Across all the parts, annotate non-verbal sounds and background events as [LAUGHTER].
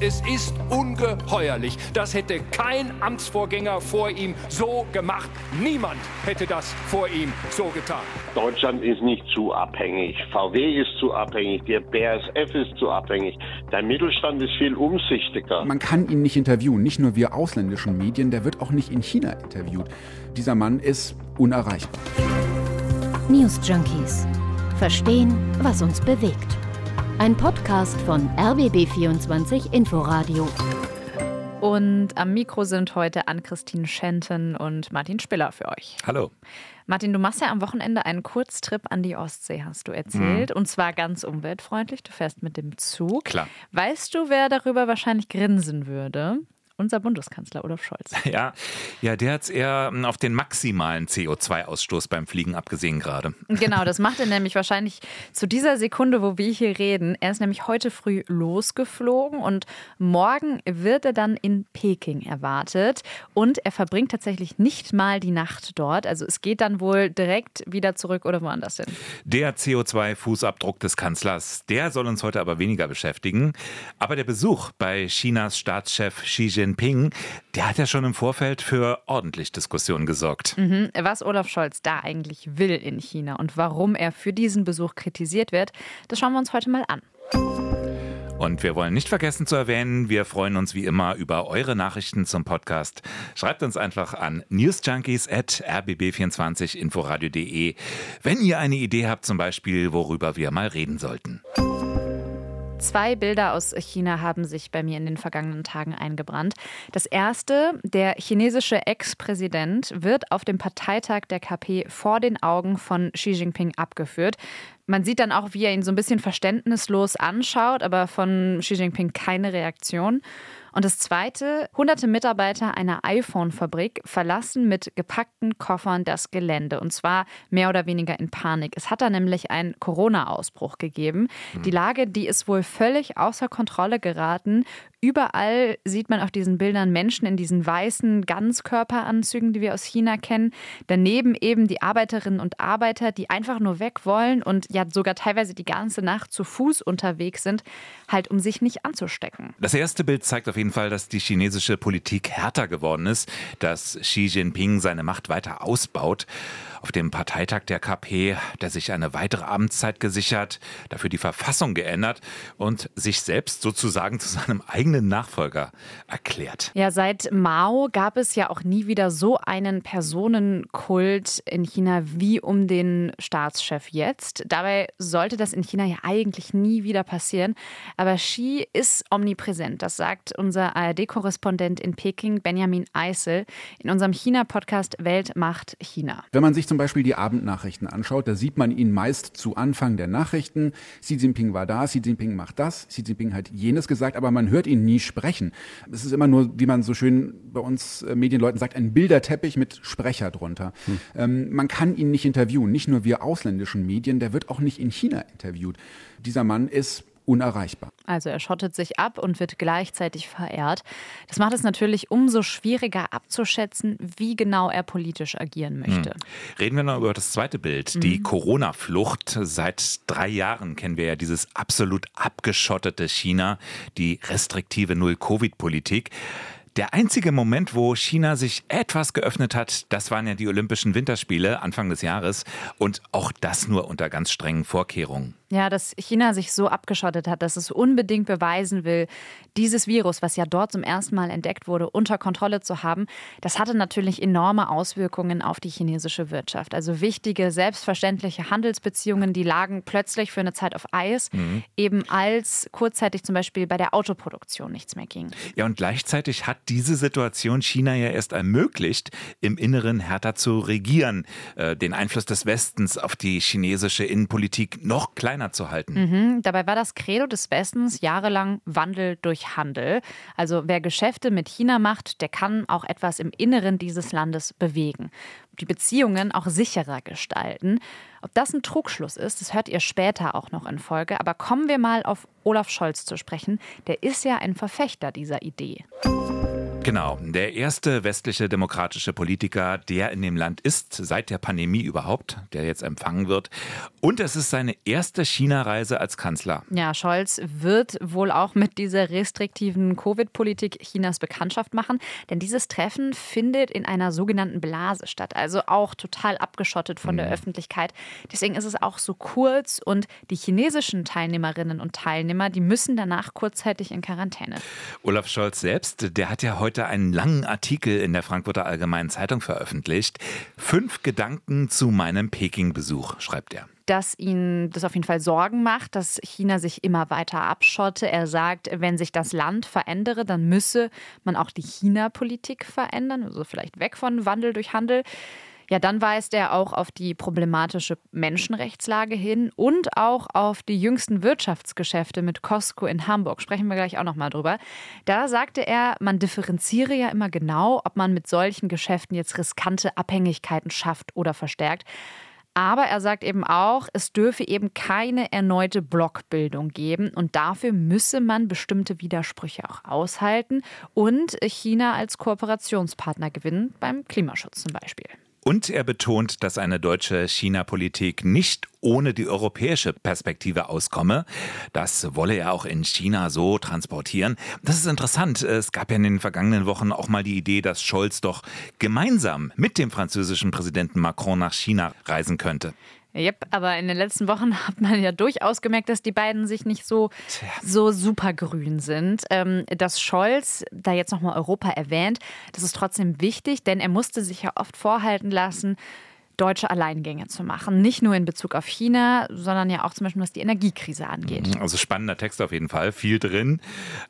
Es ist ungeheuerlich. Das hätte kein Amtsvorgänger vor ihm so gemacht. Niemand hätte das vor ihm so getan. Deutschland ist nicht zu abhängig. VW ist zu abhängig. Der BASF ist zu abhängig. Der Mittelstand ist viel umsichtiger. Man kann ihn nicht interviewen. Nicht nur wir ausländischen Medien. Der wird auch nicht in China interviewt. Dieser Mann ist unerreichbar. News Junkies. Verstehen, was uns bewegt. Ein Podcast von RBB24 Inforadio. Und am Mikro sind heute Ann-Christine Schenten und Martin Spiller für euch. Hallo. Martin, du machst ja am Wochenende einen Kurztrip an die Ostsee, hast du erzählt. Mhm. Und zwar ganz umweltfreundlich. Du fährst mit dem Zug. Klar. Weißt du, wer darüber wahrscheinlich grinsen würde? Unser Bundeskanzler Olaf Scholz. [LAUGHS] Ja, ja der hat es eher hm, auf den maximalen CO2-Ausstoß beim Fliegen abgesehen gerade. Genau, das [LAUGHS] macht er nämlich wahrscheinlich zu dieser Sekunde, wo wir hier reden. Er ist nämlich heute früh losgeflogen und morgen wird er dann in Peking erwartet. Und er verbringt tatsächlich nicht mal die Nacht dort. Also es geht dann wohl direkt wieder zurück oder woanders hin. Der CO2-Fußabdruck des Kanzlers, der soll uns heute aber weniger beschäftigen. Aber der Besuch bei Chinas Staatschef Xi Jinping Jinping, der hat ja schon im Vorfeld für ordentlich Diskussionen gesorgt. Mhm. Was Olaf Scholz da eigentlich will in China und warum er für diesen Besuch kritisiert wird, das schauen wir uns heute mal an. Und wir wollen nicht vergessen zu erwähnen, wir freuen uns wie immer über eure Nachrichten zum Podcast. Schreibt uns einfach an newsjunkies at rbb24inforadio.de, wenn ihr eine Idee habt, zum Beispiel, worüber wir mal reden sollten. Zwei Bilder aus China haben sich bei mir in den vergangenen Tagen eingebrannt. Das erste, der chinesische Ex-Präsident wird auf dem Parteitag der KP vor den Augen von Xi Jinping abgeführt. Man sieht dann auch, wie er ihn so ein bisschen verständnislos anschaut, aber von Xi Jinping keine Reaktion. Und das Zweite, hunderte Mitarbeiter einer iPhone-Fabrik verlassen mit gepackten Koffern das Gelände. Und zwar mehr oder weniger in Panik. Es hat da nämlich einen Corona-Ausbruch gegeben. Mhm. Die Lage, die ist wohl völlig außer Kontrolle geraten. Überall sieht man auf diesen Bildern Menschen in diesen weißen Ganzkörperanzügen, die wir aus China kennen. Daneben eben die Arbeiterinnen und Arbeiter, die einfach nur weg wollen und ja sogar teilweise die ganze Nacht zu Fuß unterwegs sind, halt um sich nicht anzustecken. Das erste Bild zeigt auf jeden Fall, dass die chinesische Politik härter geworden ist, dass Xi Jinping seine Macht weiter ausbaut auf dem Parteitag der KP, der sich eine weitere Amtszeit gesichert, dafür die Verfassung geändert und sich selbst sozusagen zu seinem eigenen Nachfolger erklärt. Ja, seit Mao gab es ja auch nie wieder so einen Personenkult in China wie um den Staatschef jetzt. Dabei sollte das in China ja eigentlich nie wieder passieren. Aber Xi ist omnipräsent. Das sagt unser ARD-Korrespondent in Peking, Benjamin Eisel, in unserem China-Podcast Welt macht China. Wenn man sich zum Beispiel die Abendnachrichten anschaut, da sieht man ihn meist zu Anfang der Nachrichten. Xi Jinping war da, Xi Jinping macht das, Xi Jinping hat jenes gesagt, aber man hört ihn nie sprechen. Es ist immer nur, wie man so schön bei uns äh, Medienleuten sagt, ein Bilderteppich mit Sprecher drunter. Hm. Ähm, man kann ihn nicht interviewen, nicht nur wir ausländischen Medien, der wird auch nicht in China interviewt. Dieser Mann ist unerreichbar. Also er schottet sich ab und wird gleichzeitig verehrt. Das macht es natürlich umso schwieriger abzuschätzen, wie genau er politisch agieren möchte. Hm. Reden wir noch über das zweite Bild, mhm. die Corona-Flucht. Seit drei Jahren kennen wir ja dieses absolut abgeschottete China, die restriktive Null-Covid-Politik. Der einzige Moment, wo China sich etwas geöffnet hat, das waren ja die Olympischen Winterspiele Anfang des Jahres und auch das nur unter ganz strengen Vorkehrungen. Ja, dass China sich so abgeschottet hat, dass es unbedingt beweisen will, dieses Virus, was ja dort zum ersten Mal entdeckt wurde, unter Kontrolle zu haben, das hatte natürlich enorme Auswirkungen auf die chinesische Wirtschaft. Also wichtige, selbstverständliche Handelsbeziehungen, die lagen plötzlich für eine Zeit auf Eis, mhm. eben als kurzzeitig zum Beispiel bei der Autoproduktion nichts mehr ging. Ja, und gleichzeitig hat diese Situation China ja erst ermöglicht, im Inneren härter zu regieren, äh, den Einfluss des Westens auf die chinesische Innenpolitik noch kleiner kleiner zu halten. Mhm. Dabei war das Credo des Westens jahrelang Wandel durch Handel. Also wer Geschäfte mit China macht, der kann auch etwas im Inneren dieses Landes bewegen. Die Beziehungen auch sicherer gestalten. Ob das ein Trugschluss ist, das hört ihr später auch noch in Folge. Aber kommen wir mal auf Olaf Scholz zu sprechen. Der ist ja ein Verfechter dieser Idee. Genau, der erste westliche demokratische Politiker, der in dem Land ist, seit der Pandemie überhaupt, der jetzt empfangen wird. Und es ist seine erste China-Reise als Kanzler. Ja, Scholz wird wohl auch mit dieser restriktiven Covid-Politik Chinas Bekanntschaft machen, denn dieses Treffen findet in einer sogenannten Blase statt, also auch total abgeschottet von der mhm. Öffentlichkeit. Deswegen ist es auch so kurz und die chinesischen Teilnehmerinnen und Teilnehmer, die müssen danach kurzzeitig in Quarantäne. Olaf Scholz selbst, der hat ja heute heute einen langen Artikel in der Frankfurter Allgemeinen Zeitung veröffentlicht. Fünf Gedanken zu meinem Peking-Besuch, schreibt er dass ihn das auf jeden Fall Sorgen macht, dass China sich immer weiter abschotte. Er sagt, wenn sich das Land verändere, dann müsse man auch die China-Politik verändern, also vielleicht weg von Wandel durch Handel. Ja, dann weist er auch auf die problematische Menschenrechtslage hin und auch auf die jüngsten Wirtschaftsgeschäfte mit Costco in Hamburg. Sprechen wir gleich auch nochmal drüber. Da sagte er, man differenziere ja immer genau, ob man mit solchen Geschäften jetzt riskante Abhängigkeiten schafft oder verstärkt. Aber er sagt eben auch, es dürfe eben keine erneute Blockbildung geben und dafür müsse man bestimmte Widersprüche auch aushalten und China als Kooperationspartner gewinnen, beim Klimaschutz zum Beispiel. Und er betont, dass eine deutsche China-Politik nicht ohne die europäische Perspektive auskomme. Das wolle er auch in China so transportieren. Das ist interessant. Es gab ja in den vergangenen Wochen auch mal die Idee, dass Scholz doch gemeinsam mit dem französischen Präsidenten Macron nach China reisen könnte. Yep, aber in den letzten Wochen [LAUGHS] hat man ja durchaus gemerkt, dass die beiden sich nicht so, so super grün sind. Ähm, dass Scholz da jetzt nochmal Europa erwähnt, das ist trotzdem wichtig, denn er musste sich ja oft vorhalten lassen, deutsche Alleingänge zu machen. Nicht nur in Bezug auf China, sondern ja auch zum Beispiel, was die Energiekrise angeht. Mhm, also spannender Text auf jeden Fall, viel drin.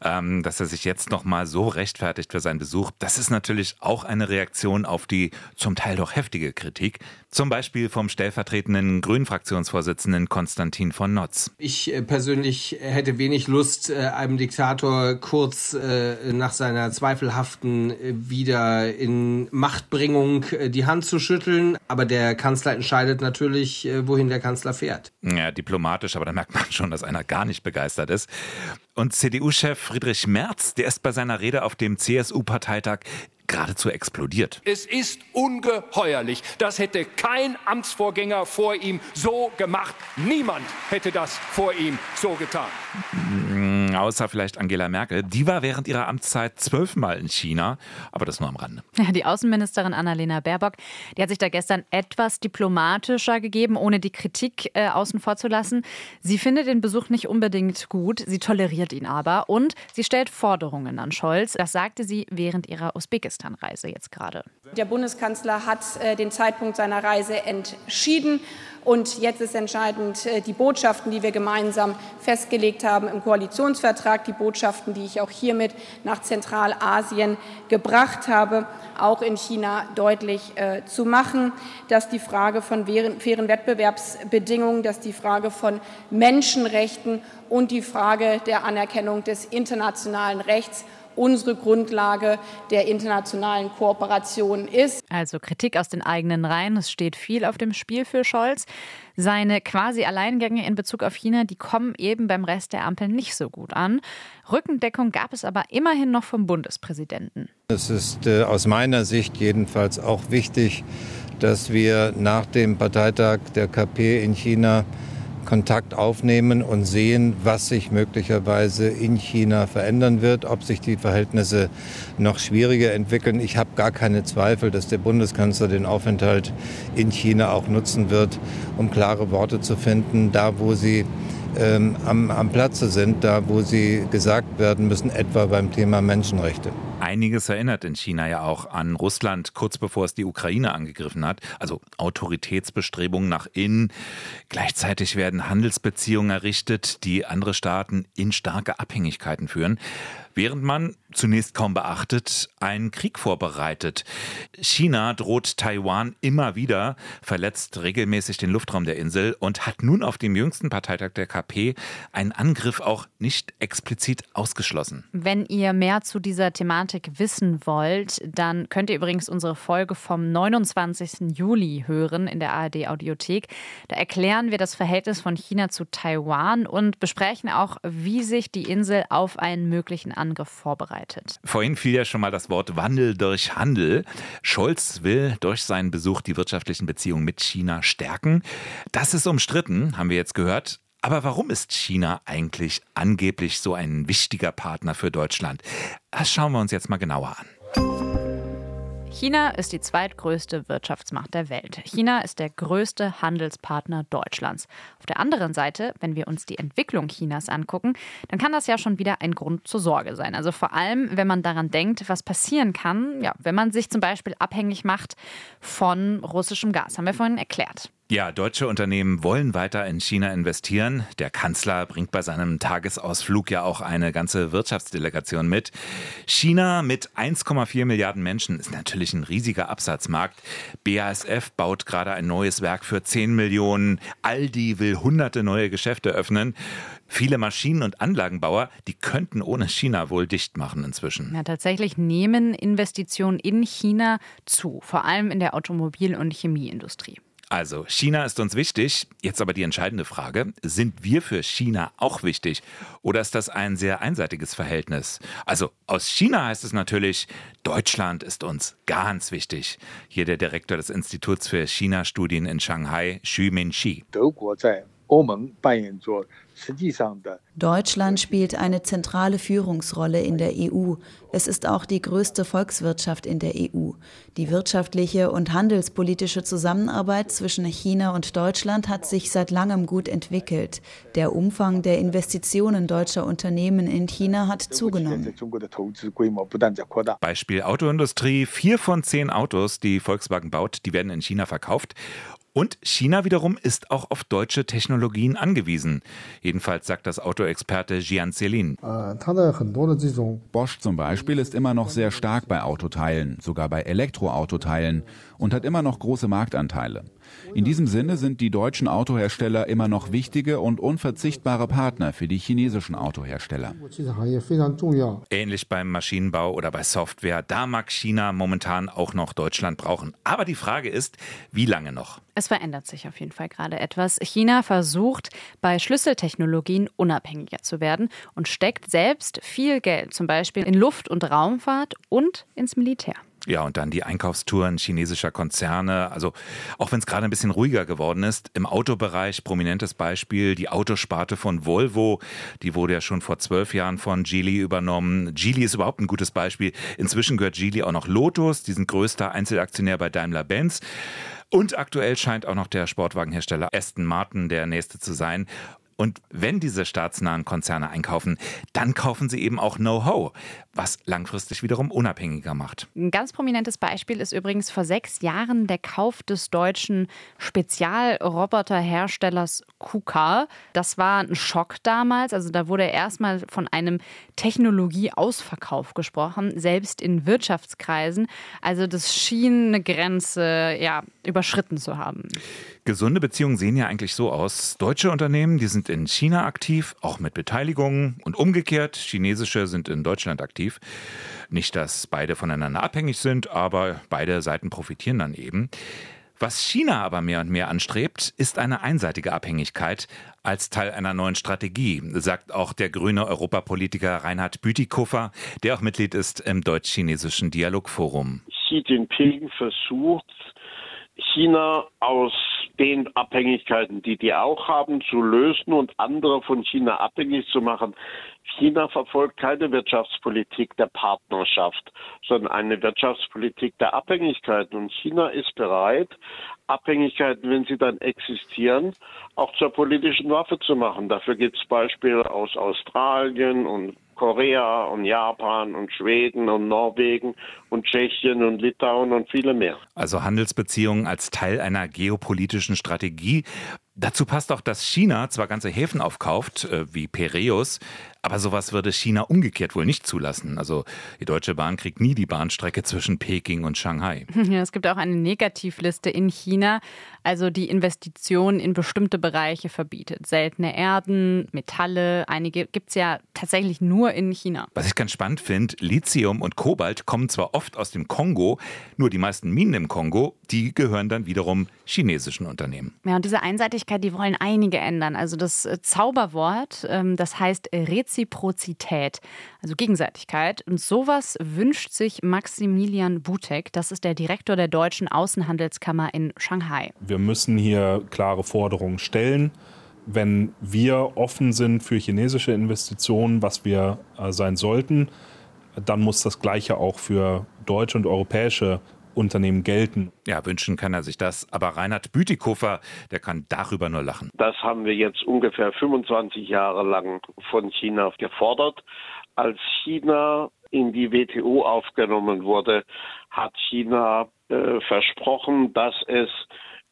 Ähm, dass er sich jetzt nochmal so rechtfertigt für seinen Besuch, das ist natürlich auch eine Reaktion auf die zum Teil doch heftige Kritik. Zum Beispiel vom stellvertretenden Grünen-Fraktionsvorsitzenden Konstantin von Notz. Ich äh, persönlich hätte wenig Lust, äh, einem Diktator kurz äh, nach seiner zweifelhaften Wieder in Machtbringung die Hand zu schütteln. Aber der der Kanzler entscheidet natürlich, äh, wohin der Kanzler fährt. Ja, diplomatisch, aber da merkt man schon, dass einer gar nicht begeistert ist. Und CDU-Chef Friedrich Merz, der ist bei seiner Rede auf dem CSU-Parteitag geradezu explodiert. Es ist ungeheuerlich. Das hätte kein Amtsvorgänger vor ihm so gemacht. Niemand hätte das vor ihm so getan. Mm, außer vielleicht Angela Merkel. Die war während ihrer Amtszeit zwölfmal in China, aber das nur am Rande. [LAUGHS] Die Außenministerin Annalena Baerbock, die hat sich da gestern etwas diplomatischer gegeben, ohne die Kritik äh, außen vor zu lassen. Sie findet den Besuch nicht unbedingt gut, sie toleriert ihn aber und sie stellt Forderungen an Scholz. Das sagte sie während ihrer Usbekistan Afghanistan-Reise jetzt gerade. Der Bundeskanzler hat äh, den Zeitpunkt seiner Reise entschieden. Und jetzt ist entscheidend äh, die Botschaften, die wir gemeinsam festgelegt haben im Koalitionsvertrag, die Botschaften, die ich auch hiermit nach Zentralasien gebracht habe, auch in China deutlich äh, zu machen, dass die Frage von fairen Wettbewerbsbedingungen, dass die Frage von Menschenrechten und die Frage der Anerkennung des internationalen Rechts unsere Grundlage der internationalen Kooperation ist. Also Kritik aus den eigenen Reihen. Es steht viel auf dem Spiel für Scholz. Seine quasi Alleingänge in Bezug auf China, die kommen eben beim Rest der Ampel nicht so gut an. Rückendeckung gab es aber immerhin noch vom Bundespräsidenten. Es ist äh, aus meiner Sicht jedenfalls auch wichtig, dass wir nach dem Parteitag der KP in China Kontakt aufnehmen und sehen, was sich möglicherweise in China verändern wird, ob sich die Verhältnisse noch schwieriger entwickeln. Ich habe gar keine Zweifel, dass der Bundeskanzler den Aufenthalt in China auch nutzen wird, um klare Worte zu finden, da wo sie ähm, am, am Platze sind, da wo sie gesagt werden müssen, etwa beim Thema Menschenrechte. Einiges erinnert in China ja auch an Russland, kurz bevor es die Ukraine angegriffen hat. Also Autoritätsbestrebungen nach innen. Gleichzeitig werden Handelsbeziehungen errichtet, die andere Staaten in starke Abhängigkeiten führen während man zunächst kaum beachtet, einen Krieg vorbereitet. China droht Taiwan immer wieder, verletzt regelmäßig den Luftraum der Insel und hat nun auf dem jüngsten Parteitag der KP einen Angriff auch nicht explizit ausgeschlossen. Wenn ihr mehr zu dieser Thematik wissen wollt, dann könnt ihr übrigens unsere Folge vom 29. Juli hören in der ARD Audiothek. Da erklären wir das Verhältnis von China zu Taiwan und besprechen auch, wie sich die Insel auf einen möglichen Angriff vorbereitet. Vorhin fiel ja schon mal das Wort Wandel durch Handel. Scholz will durch seinen Besuch die wirtschaftlichen Beziehungen mit China stärken. Das ist umstritten, haben wir jetzt gehört. Aber warum ist China eigentlich angeblich so ein wichtiger Partner für Deutschland? Das schauen wir uns jetzt mal genauer an. China ist die zweitgrößte Wirtschaftsmacht der Welt. China ist der größte Handelspartner Deutschlands. Auf der anderen Seite, wenn wir uns die Entwicklung Chinas angucken, dann kann das ja schon wieder ein Grund zur Sorge sein. Also vor allem, wenn man daran denkt, was passieren kann, ja, wenn man sich zum Beispiel abhängig macht von russischem Gas. Haben wir vorhin erklärt. Ja, deutsche Unternehmen wollen weiter in China investieren. Der Kanzler bringt bei seinem Tagesausflug ja auch eine ganze Wirtschaftsdelegation mit. China mit 1,4 Milliarden Menschen ist natürlich ein riesiger Absatzmarkt. BASF baut gerade ein neues Werk für 10 Millionen. Aldi will hunderte neue Geschäfte öffnen. Viele Maschinen- und Anlagenbauer, die könnten ohne China wohl dicht machen inzwischen. Ja, tatsächlich nehmen Investitionen in China zu, vor allem in der Automobil- und Chemieindustrie. Also, China ist uns wichtig. Jetzt aber die entscheidende Frage. Sind wir für China auch wichtig? Oder ist das ein sehr einseitiges Verhältnis? Also, aus China heißt es natürlich, Deutschland ist uns ganz wichtig. Hier der Direktor des Instituts für China-Studien in Shanghai, Xu Deutschland spielt eine zentrale Führungsrolle in der EU. Es ist auch die größte Volkswirtschaft in der EU. Die wirtschaftliche und handelspolitische Zusammenarbeit zwischen China und Deutschland hat sich seit langem gut entwickelt. Der Umfang der Investitionen deutscher Unternehmen in China hat zugenommen. Beispiel Autoindustrie. Vier von zehn Autos, die Volkswagen baut, die werden in China verkauft. Und China wiederum ist auch auf deutsche Technologien angewiesen. Jedenfalls sagt das Autoexperte Jian Zelin. Bosch zum Beispiel ist immer noch sehr stark bei Autoteilen, sogar bei Elektroautoteilen und hat immer noch große Marktanteile. In diesem Sinne sind die deutschen Autohersteller immer noch wichtige und unverzichtbare Partner für die chinesischen Autohersteller. Ähnlich beim Maschinenbau oder bei Software, da mag China momentan auch noch Deutschland brauchen. Aber die Frage ist, wie lange noch? Es verändert sich auf jeden Fall gerade etwas. China versucht, bei Schlüsseltechnologien unabhängiger zu werden und steckt selbst viel Geld, zum Beispiel in Luft- und Raumfahrt und ins Militär. Ja, und dann die Einkaufstouren chinesischer Konzerne. Also auch wenn es gerade ein bisschen ruhiger geworden ist, im Autobereich prominentes Beispiel, die Autosparte von Volvo, die wurde ja schon vor zwölf Jahren von Geely übernommen. Geely ist überhaupt ein gutes Beispiel. Inzwischen gehört Geely auch noch Lotus, die sind größter Einzelaktionär bei Daimler-Benz. Und aktuell scheint auch noch der Sportwagenhersteller Aston Martin der nächste zu sein. Und wenn diese staatsnahen Konzerne einkaufen, dann kaufen sie eben auch Know-how, was langfristig wiederum unabhängiger macht. Ein ganz prominentes Beispiel ist übrigens vor sechs Jahren der Kauf des deutschen Spezialroboterherstellers KUKA. Das war ein Schock damals. Also da wurde erstmal von einem Technologieausverkauf gesprochen, selbst in Wirtschaftskreisen. Also das schien eine Grenze ja, überschritten zu haben. Gesunde Beziehungen sehen ja eigentlich so aus. Deutsche Unternehmen, die sind in China aktiv, auch mit Beteiligungen und umgekehrt. Chinesische sind in Deutschland aktiv. Nicht, dass beide voneinander abhängig sind, aber beide Seiten profitieren dann eben. Was China aber mehr und mehr anstrebt, ist eine einseitige Abhängigkeit als Teil einer neuen Strategie, sagt auch der grüne Europapolitiker Reinhard Bütikofer, der auch Mitglied ist im deutsch-chinesischen Dialogforum. Xi Jinping versucht, China aus den Abhängigkeiten, die die auch haben, zu lösen und andere von China abhängig zu machen. China verfolgt keine Wirtschaftspolitik der Partnerschaft, sondern eine Wirtschaftspolitik der Abhängigkeiten. Und China ist bereit, Abhängigkeiten, wenn sie dann existieren, auch zur politischen Waffe zu machen. Dafür gibt es Beispiele aus Australien und Korea und Japan und Schweden und Norwegen und Tschechien und Litauen und viele mehr. Also Handelsbeziehungen als Teil einer geopolitischen Strategie. Dazu passt auch, dass China zwar ganze Häfen aufkauft, äh, wie Piräus, Aber sowas würde China umgekehrt wohl nicht zulassen. Also die Deutsche Bahn kriegt nie die Bahnstrecke zwischen Peking und Shanghai. [LAUGHS] Ja, es gibt auch eine Negativliste in China, also die Investitionen in bestimmte Bereiche verbietet. Seltene Erden, Metalle, einige gibt es ja tatsächlich nur in China. Was ich ganz spannend finde, Lithium und Kobalt kommen zwar oft aus dem Kongo, nur die meisten Minen im Kongo, die gehören dann wiederum chinesischen Unternehmen. Ja, und diese Einseitigkeit, die wollen einige ändern. Also das Zauberwort, ähm, das heißt Reziprozität, also Gegenseitigkeit. Und sowas wünscht sich Maximilian Butek. Das ist der Direktor der deutschen Außenhandelskammer in Shanghai. Wir müssen hier klare Forderungen stellen. Wenn wir offen sind für chinesische Investitionen, was wir äh, sein sollten, dann muss das Gleiche auch für deutsche und europäische Unternehmen gelten. Ja, wünschen kann er sich das. Aber Reinhard Bütikofer, der kann darüber nur lachen. Das haben wir jetzt ungefähr 25 Jahre lang von China gefordert. Als China in die WTO aufgenommen wurde, hat China äh, versprochen, dass es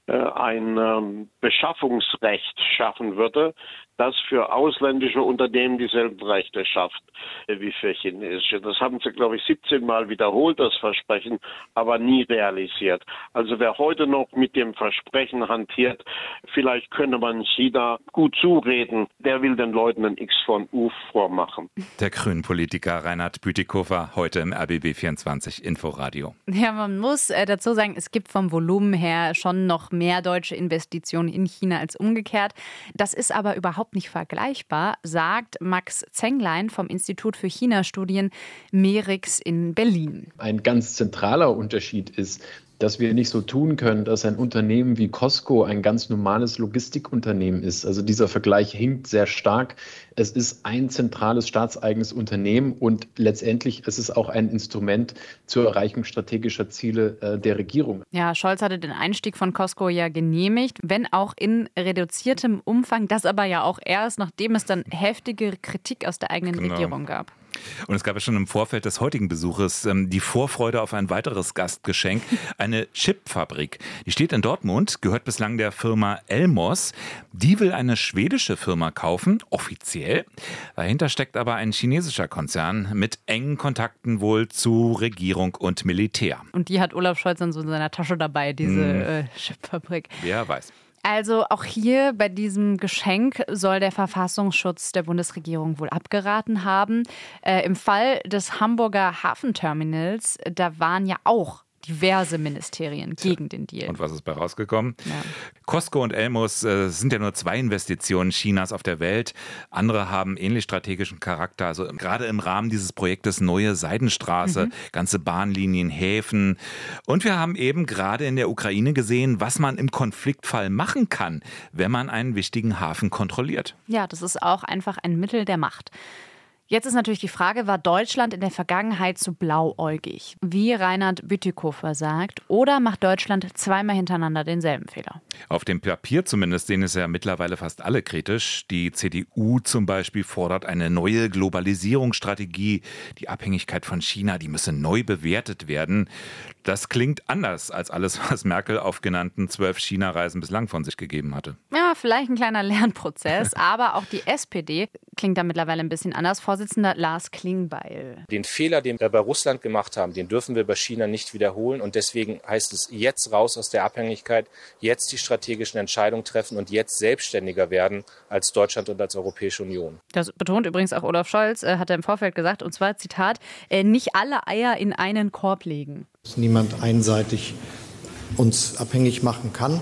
äh, ein ähm, Beschaffungsrecht schaffen würde, das für ausländische Unternehmen dieselben Rechte schafft äh, wie für chinesische. Das haben sie, glaube ich, 17 Mal wiederholt, das Versprechen, aber nie realisiert. Also wer heute noch mit dem Versprechen hantiert, vielleicht könne man China gut zureden, der will den Leuten ein X von U vormachen. Der Grünen-Politiker Reinhard Bütikofer heute im RBB 24 Inforadio. Ja, man muss äh, dazu sagen, es gibt vom Volumen her schon noch mehr deutsche Investitionen in China als umgekehrt. Das ist aber überhaupt nicht vergleichbar, sagt Max Zenglein vom Institut für China-Studien Merix in Berlin. Ein ganz zentraler Unterschied ist, dass wir nicht so tun können, dass ein Unternehmen wie Costco ein ganz normales Logistikunternehmen ist. Also dieser Vergleich hinkt sehr stark. Es ist ein zentrales staatseigenes Unternehmen und letztendlich ist es auch ein Instrument zur Erreichung strategischer Ziele äh, der Regierung. Ja, Scholz hatte den Einstieg von Costco ja genehmigt, wenn auch in reduziertem Umfang. Das aber ja auch erst, nachdem es dann heftige Kritik aus der eigenen genau. Regierung gab. Und es gab ja schon im Vorfeld des heutigen Besuches ähm, die Vorfreude auf ein weiteres Gastgeschenk, eine Chipfabrik. Die steht in Dortmund, gehört bislang der Firma Elmos. Die will eine schwedische Firma kaufen, offiziell. Dahinter steckt aber ein chinesischer Konzern mit engen Kontakten wohl zu Regierung und Militär. Und die hat Olaf Scholz dann so in seiner Tasche dabei, diese hm. äh, Chipfabrik. Wer weiß. Also auch hier bei diesem Geschenk soll der Verfassungsschutz der Bundesregierung wohl abgeraten haben. Äh, Im Fall des Hamburger Hafenterminals, da waren ja auch diverse Ministerien gegen den Deal. Und was ist bei rausgekommen? Ja. Costco und Elmos äh, sind ja nur zwei Investitionen Chinas auf der Welt. Andere haben ähnlich strategischen Charakter. Also gerade im Rahmen dieses Projektes Neue Seidenstraße, mhm. ganze Bahnlinien, Häfen. Und wir haben eben gerade in der Ukraine gesehen, was man im Konfliktfall machen kann, wenn man einen wichtigen Hafen kontrolliert. Ja, das ist auch einfach ein Mittel der Macht. Jetzt ist natürlich die Frage, war Deutschland in der Vergangenheit zu blauäugig, wie Reinhard Bütikofer sagt, oder macht Deutschland zweimal hintereinander denselben Fehler? Auf dem Papier zumindest sehen es ja mittlerweile fast alle kritisch. Die CDU zum Beispiel fordert eine neue Globalisierungsstrategie. Die Abhängigkeit von China, die müsse neu bewertet werden. Das klingt anders als alles, was Merkel auf genannten zwölf China-Reisen bislang von sich gegeben hatte. Ja, vielleicht ein kleiner Lernprozess, [LAUGHS] aber auch die SPD klingt da mittlerweile ein bisschen anders. Vorsitzender Lars Klingbeil. Den Fehler, den wir bei Russland gemacht haben, den dürfen wir bei China nicht wiederholen. Und deswegen heißt es jetzt raus aus der Abhängigkeit, jetzt die strategischen Entscheidungen treffen und jetzt selbstständiger werden als Deutschland und als Europäische Union. Das betont übrigens auch Olaf Scholz, äh, hat er im Vorfeld gesagt, und zwar Zitat, äh, nicht alle Eier in einen Korb legen dass niemand einseitig uns abhängig machen kann.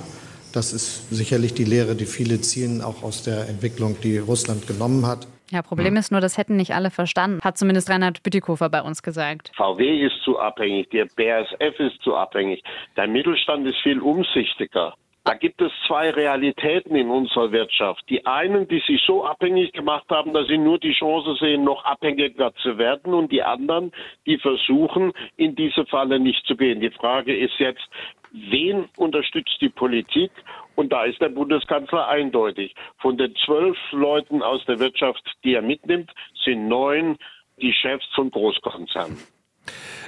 Das ist sicherlich die Lehre, die viele ziehen, auch aus der Entwicklung, die Russland genommen hat. Ja, Problem ist nur, das hätten nicht alle verstanden, hat zumindest Reinhard Bütikofer bei uns gesagt. VW ist zu abhängig, der BASF ist zu abhängig, der Mittelstand ist viel umsichtiger. Da gibt es zwei Realitäten in unserer Wirtschaft. Die einen, die sich so abhängig gemacht haben, dass sie nur die Chance sehen, noch abhängiger zu werden, und die anderen, die versuchen, in diese Falle nicht zu gehen. Die Frage ist jetzt, wen unterstützt die Politik? Und da ist der Bundeskanzler eindeutig. Von den zwölf Leuten aus der Wirtschaft, die er mitnimmt, sind neun die Chefs von Großkonzernen.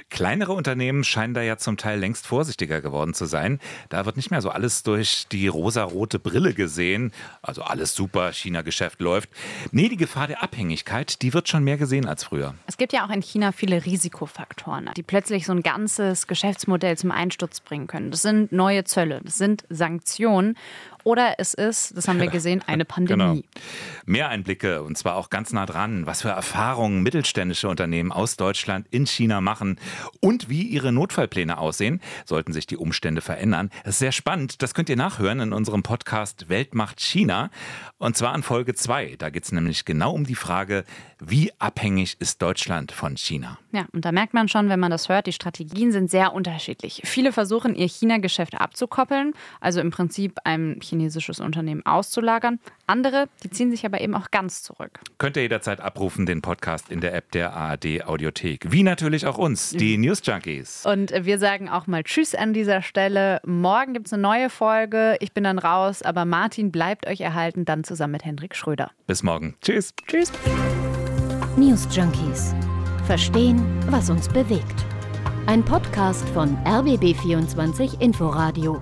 Kleinere Unternehmen scheinen da ja zum Teil längst vorsichtiger geworden zu sein. Da wird nicht mehr so alles durch die rosarote Brille gesehen. Also alles super, China-Geschäft läuft. Nee, die Gefahr der Abhängigkeit, die wird schon mehr gesehen als früher. Es gibt ja auch in China viele Risikofaktoren, die plötzlich so ein ganzes Geschäftsmodell zum Einsturz bringen können. Das sind neue Zölle, das sind Sanktionen oder es ist, das haben wir [LAUGHS] gesehen, eine Pandemie. Genau. Mehr Einblicke und zwar auch ganz nah dran, was für Erfahrungen mittelständische Unternehmen aus Deutschland in China machen und wie ihre Notfallpläne aussehen, sollten sich die Umstände verändern. Das ist sehr spannend. Das könnt ihr nachhören in unserem Podcast Weltmacht China und zwar in Folge 2. Da geht es nämlich genau um die Frage, wie abhängig ist Deutschland von China? Ja, und da merkt man schon, wenn man das hört, die Strategien sind sehr unterschiedlich. Viele versuchen, ihr China-Geschäft abzukoppeln, also im Prinzip einem chinesisches Unternehmen auszulagern. Andere, die ziehen sich aber eben auch ganz zurück. Könnt ihr jederzeit abrufen, den Podcast in der App der ARD Audiothek. Wie natürlich auch uns, die News Junkies. Und wir sagen auch mal Tschüss an dieser Stelle. Morgen gibt es eine neue Folge. Ich bin dann raus, aber Martin bleibt euch erhalten, dann zusammen mit Hendrik Schröder. Bis morgen. Tschüss. Tschüss. News Junkies. Verstehen, was uns bewegt. Ein Podcast von RBB24 Inforadio.